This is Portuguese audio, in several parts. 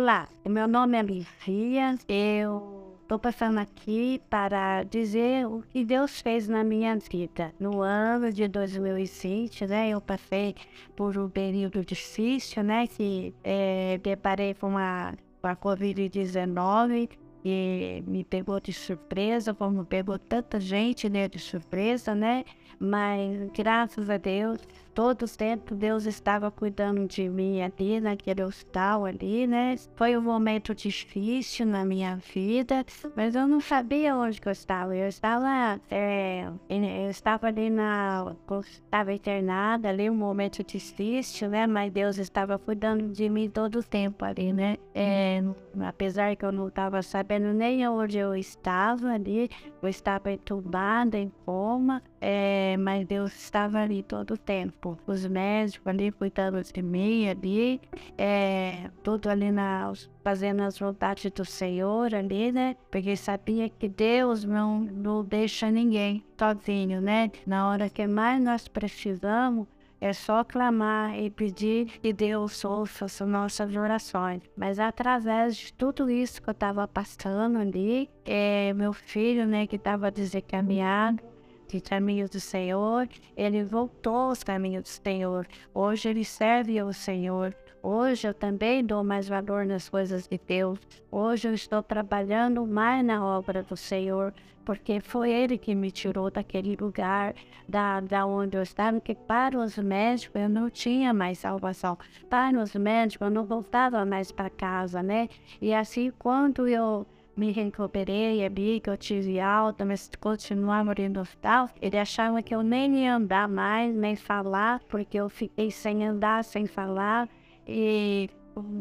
Olá, meu nome é Lívia, eu estou passando aqui para dizer o que Deus fez na minha vida. No ano de 2020, né, eu passei por um período difícil, né, que é, deparei com a, com a Covid-19 e me pegou de surpresa, como pegou tanta gente, né, de surpresa, né, mas graças a Deus todo o tempo Deus estava cuidando de mim ali naquele hospital ali, né? Foi um momento difícil na minha vida, mas eu não sabia onde eu estava. Eu estava, é, eu estava ali na, estava internada ali, um momento difícil, né? Mas Deus estava cuidando de mim todo o tempo ali, né? É, apesar que eu não estava sabendo nem onde eu estava ali, eu estava entubada, em coma, é, mas Deus estava ali todo o tempo os médicos ali cuidando de mim ali, é, tudo ali na, fazendo as vontades do Senhor ali, né? Porque sabia que Deus não, não deixa ninguém sozinho, né? Na hora que mais nós precisamos, é só clamar e pedir que Deus ouça as nossas orações. Mas através de tudo isso que eu estava passando ali, é, meu filho, né, que estava desencaminhado, de caminhos do Senhor, ele voltou aos caminhos do Senhor. Hoje ele serve ao Senhor. Hoje eu também dou mais valor nas coisas de Deus. Hoje eu estou trabalhando mais na obra do Senhor, porque foi Ele que me tirou daquele lugar, da, da onde eu estava, que para os médicos eu não tinha mais salvação. Para os médicos eu não voltava mais para casa, né? E assim, quando eu me recuperei, ali que eu tive alta, mas continuava no hospital, ele achava que eu nem ia andar mais, nem falar, porque eu fiquei sem andar, sem falar, e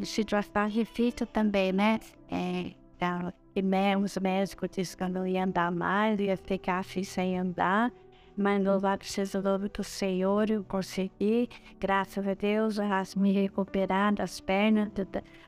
situação difícil também, né? É, então, e os médicos disseram que não ia andar mais, ia ficar assim sem andar, mas louvado seja o nome do Senhor, eu consegui, graças a Deus, me recuperar das pernas, de,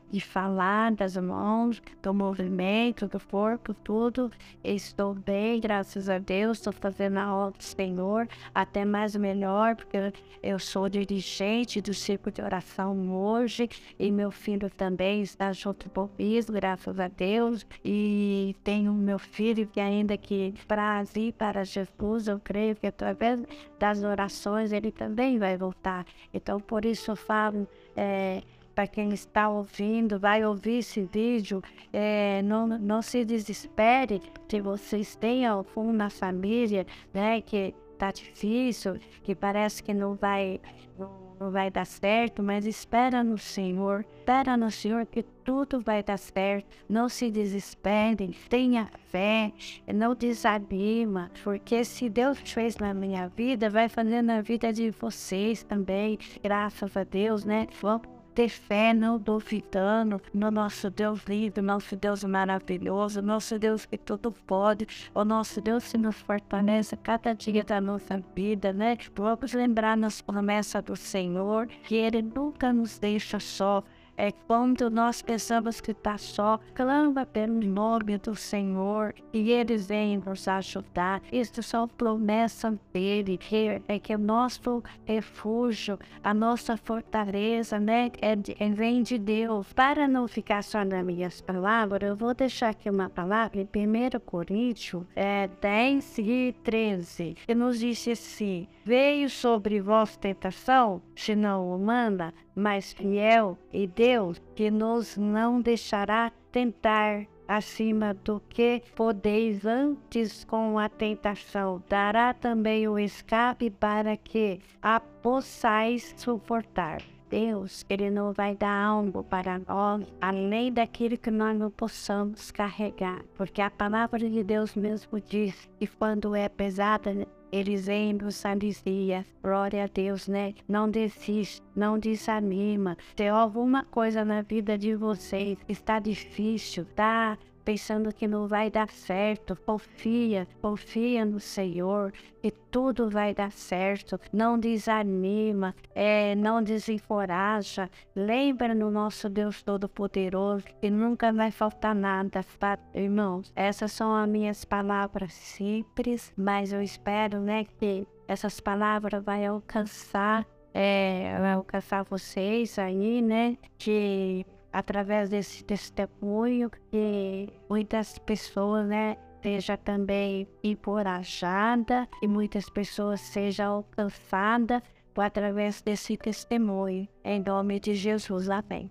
de falar, das mãos, do movimento, do corpo, tudo. Estou bem, graças a Deus, estou fazendo a obra do Senhor, até mais melhor, porque eu sou dirigente do círculo de oração hoje, e meu filho também está junto comigo, graças a Deus, e tenho meu filho que ainda que para ir para Jesus, eu creio porque através das orações ele também vai voltar. Então, por isso eu falo. É, para quem está ouvindo, vai ouvir esse vídeo, é, não, não se desespere se vocês têm algum na família, né, que tá difícil, que parece que não vai, não, não vai dar certo, mas espera no Senhor, espera no Senhor que tudo vai dar certo. Não se desespere, tenha fé, não desanima, porque se Deus fez na minha vida, vai fazer na vida de vocês também, graças a Deus, né? Vamos ter fé, não duvidando no nosso Deus lindo, nosso Deus maravilhoso, nosso Deus que tudo pode, o nosso Deus que nos fortalece cada dia da nossa vida, né? Vamos lembrar nas promessas do Senhor que Ele nunca nos deixa só. É quando nós pensamos que está só, clama pelo nome do Senhor e Ele vem nos ajudar. Isso são promessas dele, que é que o nosso refúgio, a nossa fortaleza, né, é, é, vem de Deus. Para não ficar só nas minhas palavras, eu vou deixar aqui uma palavra em 1 Coríntios é, 10 e 13, que nos diz assim: Veio sobre vós tentação, se não humana, mas fiel e Deus que nos não deixará tentar acima do que podeis antes com a tentação. Dará também o escape para que a possais suportar. Deus, Ele não vai dar algo para nós além daquilo que nós não possamos carregar. Porque a palavra de Deus mesmo diz que quando é pesada, vêm nos dizia, glória a Deus, né? Não desiste, não desanima. Se alguma coisa na vida de vocês está difícil, tá pensando que não vai dar certo, confia, confia no Senhor, que tudo vai dar certo. Não desanima, é, não desencoraja. Lembra no nosso Deus Todo-Poderoso que nunca vai faltar nada, tá? irmãos. Essas são as minhas palavras simples, mas eu espero, né, que essas palavras vai alcançar, é, vai alcançar vocês aí, né, que através desse testemunho que muitas pessoas, né, seja também encorajada e muitas pessoas sejam alcançadas através desse testemunho. Em nome de Jesus, amém.